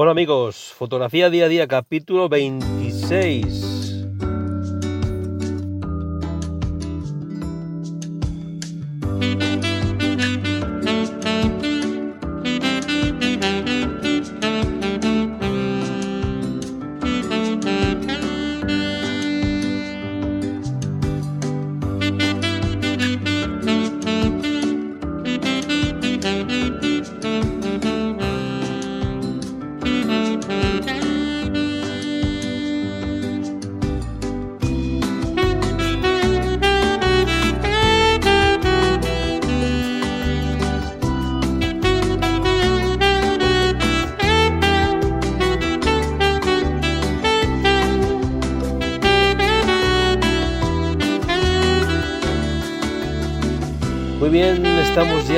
Hola amigos, fotografía día a día, capítulo 26.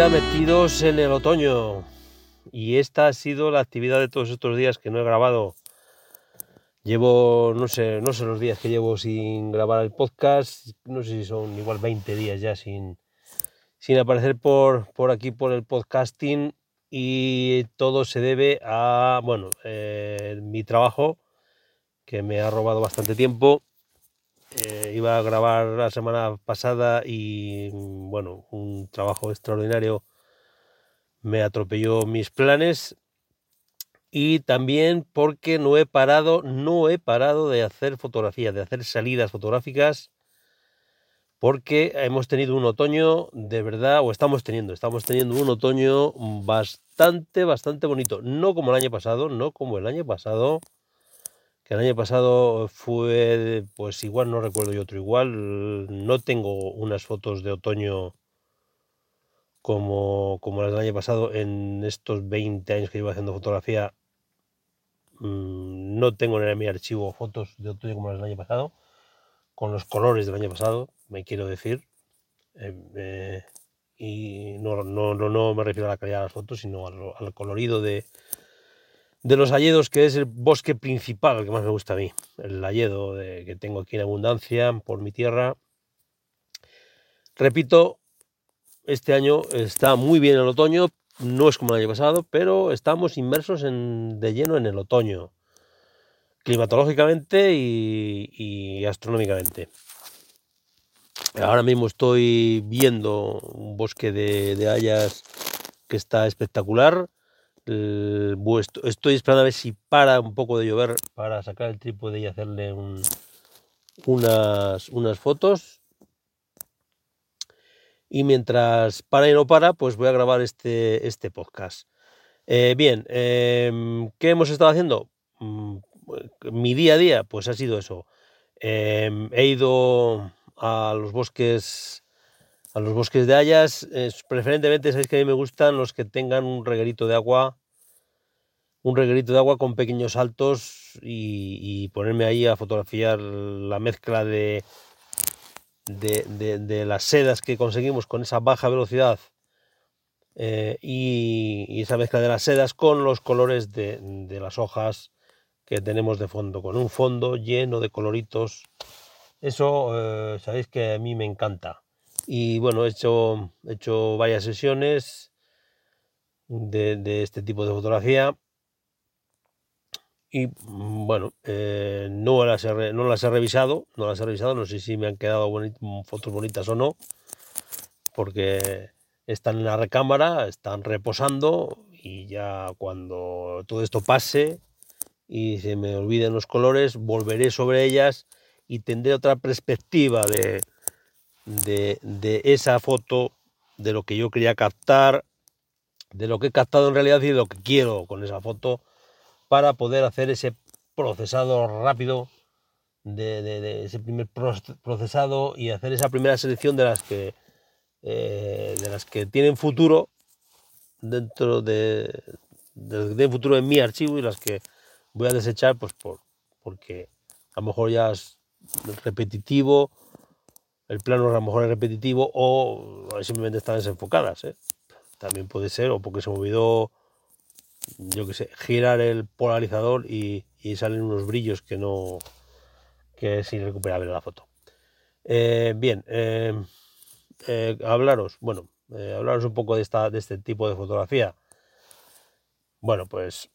Metidos en el otoño. Y esta ha sido la actividad de todos estos días que no he grabado. Llevo, no sé, no sé los días que llevo sin grabar el podcast, no sé si son igual 20 días ya sin, sin aparecer por, por aquí por el podcasting. Y todo se debe a, bueno, eh, mi trabajo que me ha robado bastante tiempo eh, iba a grabar la semana pasada y bueno, un trabajo extraordinario me atropelló mis planes y también porque no he parado, no he parado de hacer fotografías, de hacer salidas fotográficas porque hemos tenido un otoño de verdad, o estamos teniendo, estamos teniendo un otoño bastante, bastante bonito. No como el año pasado, no como el año pasado, el año pasado fue, pues igual no recuerdo yo otro igual, no tengo unas fotos de otoño como, como las del año pasado en estos 20 años que llevo haciendo fotografía. Mm, no tengo en mi archivo fotos de otoño como las del año pasado, con los colores del año pasado, me quiero decir. Em, eh, y no, no, no, me refiero a la calidad de las fotos, sino al colorido de, de los hayedos, que es el bosque principal que más me gusta a mí, el hayedo que tengo aquí en abundancia por mi tierra. Repito, este año está muy bien el otoño, no es como el año pasado, pero estamos inmersos de lleno en el otoño, climatológicamente y, astronómicamente. Ahora mismo estoy viendo un bosque de, de hayas que está espectacular estoy esperando a ver si para un poco de llover para sacar el trípode y hacerle unas, unas fotos. Y mientras para y no para, pues voy a grabar este, este podcast. Eh, bien, em, ¿qué hemos estado haciendo? Mm, mi día a día, pues ha sido eso. Em, he ido a los bosques a los bosques de hayas, preferentemente sabéis que a mí me gustan los que tengan un reguerito de agua, un reguerito de agua con pequeños saltos y, ponerme ahí a fotografiar la mezcla de, de, las sedas que conseguimos con esa baja velocidad eh, y, esa mezcla de las sedas con los colores de, las hojas que tenemos de fondo, con un fondo lleno de coloritos. Eso eh, sabéis que a mí me encanta. Y bueno, he hecho, he hecho varias sesiones de, este tipo de fotografía. Y mm, bueno, eh, no, las he, no las he revisado, no las he revisado, no sé si me han quedado fotos bonitas o no, porque están en la recámara, están reposando y ya cuando todo esto pase y se me olviden los colores, volveré sobre ellas y tendré otra perspectiva de, de, esa foto, de lo que yo quería captar, de lo que he captado en realidad y de lo que quiero con esa foto para poder hacer ese procesado rápido de, ese primer procesado y hacer esa primera selección de las que eh, de las que tienen futuro dentro de, de, futuro en mi archivo y las que voy a desechar pues por porque a lo mejor ya es repetitivo el plano a lo mejor es repetitivo o simplemente están desenfocadas. ¿eh? También puede ser, o porque se me olvidó, yo qué sé, girar el polarizador y, salen unos brillos que no, que es irrecuperable la foto. Eh, bien, eh, hablaros, bueno, hablaros un poco de, esta, de este tipo de fotografía. Bueno, pues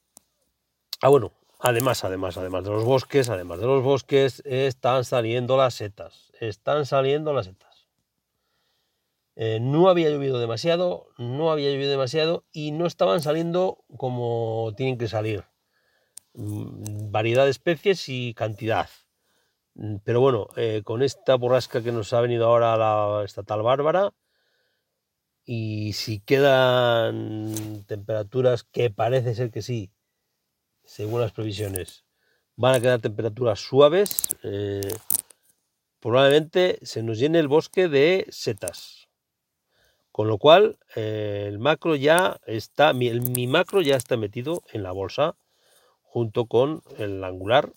Ah, bueno, además, además, además de los bosques, además de los bosques, están saliendo las setas. Están saliendo las setas. Eh, no había llovido demasiado, no había llovido demasiado y no estaban saliendo como tienen que salir. Mm, variedad de especies y cantidad. Mm, pero bueno, eh, con esta borrasca que nos ha venido ahora la estatal bárbara, y si quedan temperaturas que parece ser que sí, según las previsiones, van a quedar temperaturas suaves, eh, probablemente se nos llene el bosque de setas. Con lo cual, eh, el macro ya está, mi, macro ya está metido en la bolsa junto con el angular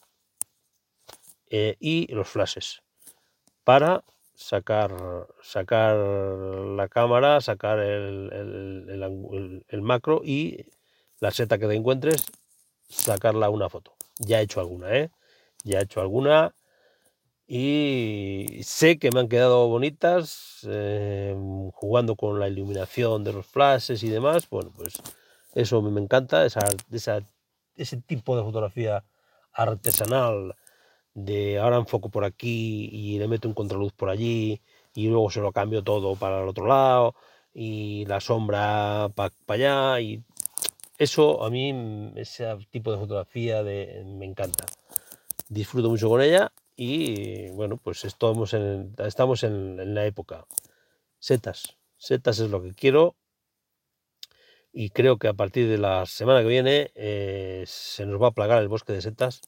eh, y los flashes para sacar, sacar la cámara, sacar el, el, macro y la seta que te encuentres, sacarla una foto. Ya he hecho alguna, ¿eh? Ya he hecho alguna y sé que me han quedado bonitas eh, jugando con la iluminación de los flashes y demás. Bueno, pues eso me encanta, esa, ese tipo de fotografía artesanal de ahora enfoco por aquí y le meto un contraluz por allí y luego se lo cambio todo para el otro lado y la sombra para allá y eso a mí ese tipo de fotografía de, me encanta. Disfruto mucho con ella y bueno pues estamos en, estamos en, la época. Setas setas es lo que quiero y creo que a partir de la semana que viene eh, se nos va a plagar el bosque de setas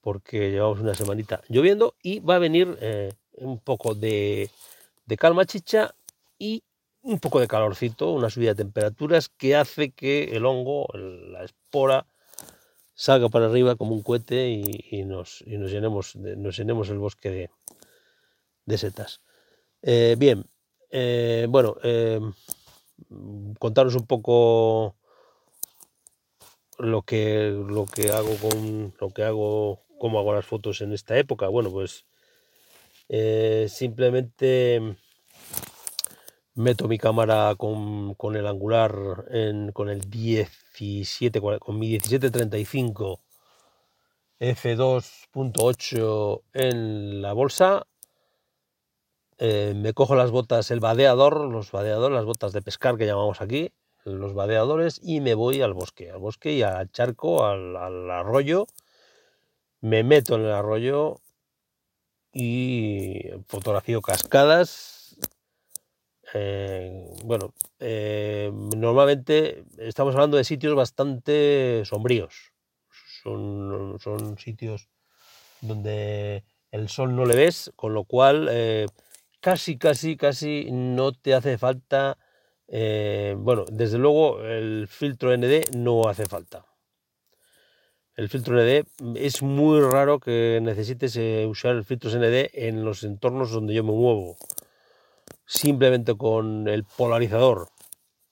porque llevamos una semanita lloviendo y va a venir eh, un poco de, calma chicha y un poco de calorcito, una subida de temperaturas que hace que el hongo, la espora, salga para arriba como un cohete y, nos, nos, llenemos, nos llenemos el bosque de, setas. Eh, bien, eh, bueno, contaros un poco lo que, lo que hago con lo que hago cómo hago las fotos en esta época. Bueno, pues eh, simplemente meto mi cámara con, el angular con el 17, con mi 1735 f2.8 en la bolsa. Eh, me cojo las botas, el vadeador, los vadeadores, las botas de pescar que llamamos aquí, los vadeadores, y me voy al bosque, al bosque y al charco, al arroyo me meto en el arroyo y fotografío cascadas. Eh, bueno, eh, normalmente estamos hablando de sitios bastante sombríos. Son, son, sitios donde el sol no le ves, con lo cual eh, casi, casi, casi no te hace falta. bueno, desde luego el filtro ND no hace falta el filtro ND, es muy raro que necesites usar el filtro ND en los entornos donde yo me muevo. Simplemente con el polarizador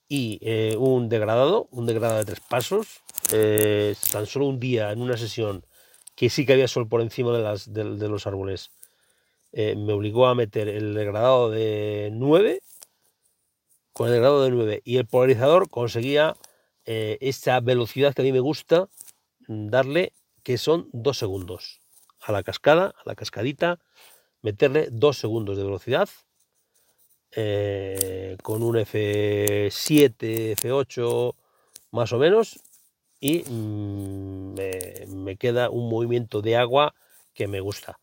y eh, un degradado, un degradado de tres pasos, eh, tan solo un día en una sesión que sí que había sol por encima de, las, de, los árboles, me obligó a meter el degradado de 9, con el degradado de 9 y el polarizador conseguía esa velocidad que a mí me gusta, darle que son dos segundos. A la cascada, a la cascadita, meterle dos segundos de velocidad eh, con un F7, F8 más o menos y mm, me, queda un movimiento de agua que me gusta.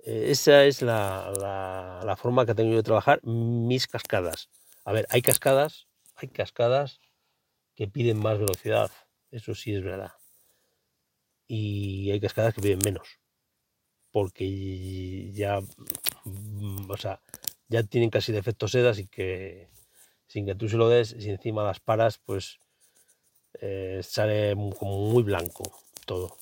Eh, esa es la, la, forma que tengo yo de trabajar mis cascadas. A ver, hay cascadas, hay cascadas que piden más velocidad, eso sí es verdad y hay cascadas que piden menos porque ya mm, o sea ya tienen casi defecto sedas y que sin que tú se lo des si encima las paras pues eh, sale como muy blanco todo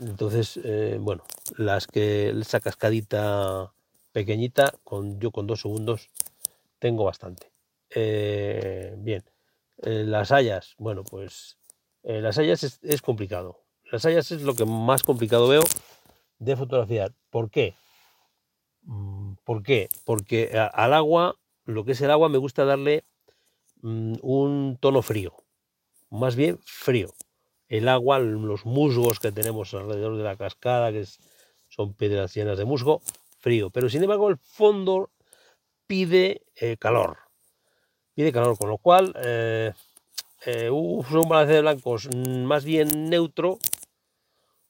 entonces eh, bueno las que esa cascadita pequeñita con yo con dos segundos tengo bastante eh, bien las hayas bueno pues las hayas es complicado las hayas es lo que más complicado veo de fotografiar. ¿Por qué? Mm, ¿Por qué? Porque al agua, lo que es el agua, me gusta darle mm, un tono frío. Más bien frío. el agua, los musgos que tenemos alrededor de la cascada, que son piedras llenas de musgo, frío. Pero sin embargo el fondo pide eh, calor. Pide calor, con lo cual eh, eh, uso un balance de blancos más bien neutro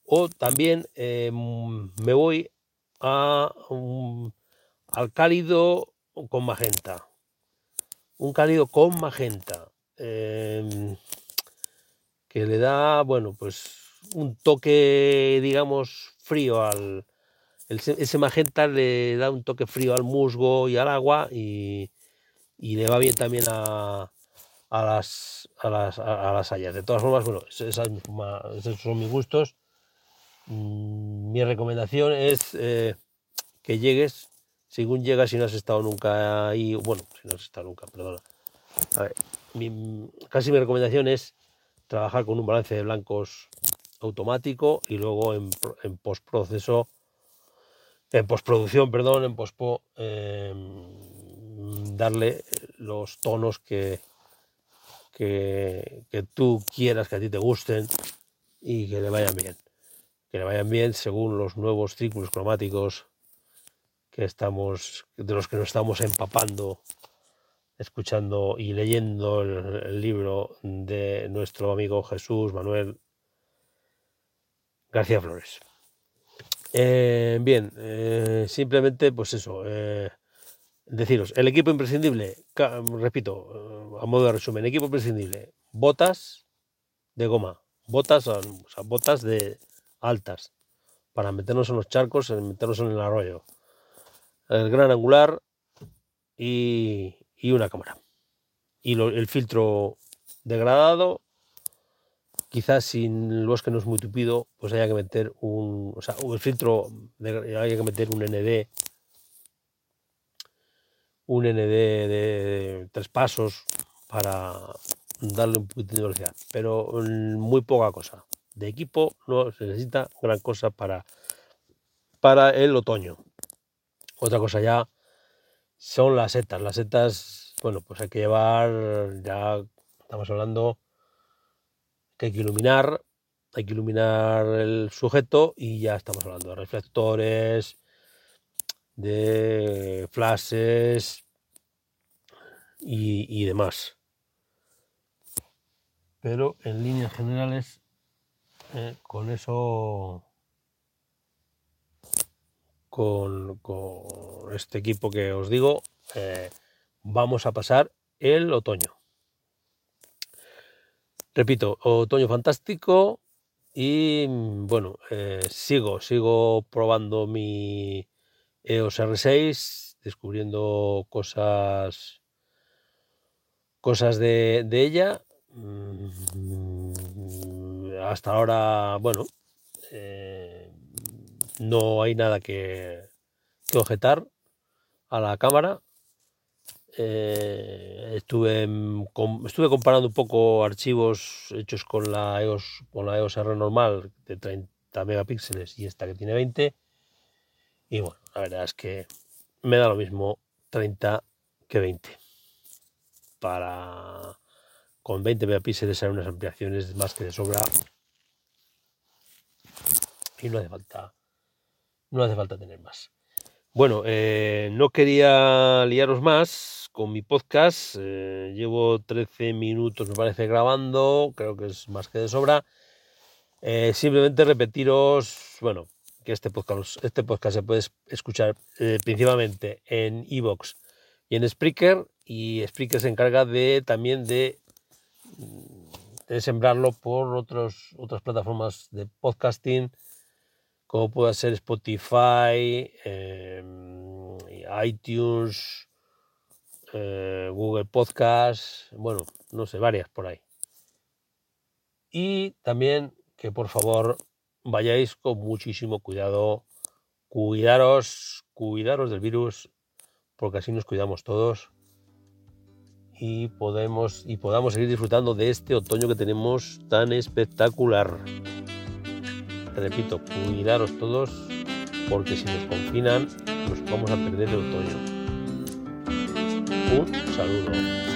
o también me voy a, al cálido con magenta. Un cálido con magenta. Em, que le da, bueno, pues un toque, digamos, frío al... ese magenta le da un toque frío al musgo y al agua y, le va bien también a, a las, a las, a, las hayas. De todas formas, bueno, esos son mis gustos. Mm, mi recomendación es eh, que llegues, según llegas si no has estado nunca ahí, bueno, si no has estado nunca, perdona. A casi mi recomendación es trabajar con un balance de blancos automático y luego en, postproceso, en postproducción, perdón, en pospo, em, darle los tonos que, que, que, tú quieras, que a ti te gusten y que le vayan bien. Que le vayan bien según los nuevos círculos cromáticos que estamos, de los que nos estamos empapando escuchando y leyendo el, libro de nuestro amigo Jesús Manuel García Flores. Eh, bien, eh, simplemente pues eso, eh, deciros, el equipo imprescindible, repito, a modo de resumen, equipo imprescindible, botas de goma, botas, o botas de altas, para meternos en los charcos, meternos en el arroyo, el gran angular y, y una cámara. Y el filtro degradado, quizás sin el bosque no es muy tupido, pues haya que meter un, o sea, el filtro, de, haya que meter un ND, un ND de, tres pasos para darle un poquito de velocidad, pero muy poca cosa. De equipo no se necesita gran cosa para, para el otoño. Otra cosa ya son las setas. Las setas, bueno, pues hay que llevar, ya estamos hablando que hay que iluminar, hay que iluminar el sujeto y ya estamos hablando de reflectores, de flashes y, demás. Pero en líneas generales, eh, con eso con, este equipo que os digo, eh, vamos a pasar el otoño. Repito, otoño fantástico y bueno, eh, sigo, sigo probando mi EOS R6, descubriendo cosas, cosas de, ella. Mm, hasta ahora, bueno, eh, no hay nada que, objetar a la cámara. Eh, estuve, estuve comparando un poco archivos hechos con la EOS, con la EOS R normal de 30 megapíxeles y esta que tiene 20. Y bueno, la verdad es que me da lo mismo 30 que 20. Para con 20 megapíxeles hay unas ampliaciones más que de sobra. Y no hace falta no hace falta tener más. Bueno, eh, no quería liaros más con mi podcast. Eh, llevo 13 minutos, me parece, grabando. Creo que es más que de sobra. Eh, simplemente repetiros, bueno, que este podcast, este podcast se puede escuchar principalmente en Evox y en Spreaker. Y Spreaker se encarga de también de, de sembrarlo por otros, otras plataformas de podcasting como pueda ser Spotify, em, iTunes, eh, Google Podcast, bueno, no sé, varias por ahí. Y también que por favor vayáis con muchísimo cuidado, cuidaros, cuidaros del virus, porque así nos cuidamos todos y podemos y podamos seguir disfrutando de este otoño que tenemos tan espectacular repito, cuidaros todos porque si nos confinan nos vamos a perder el otoño. Un saludo.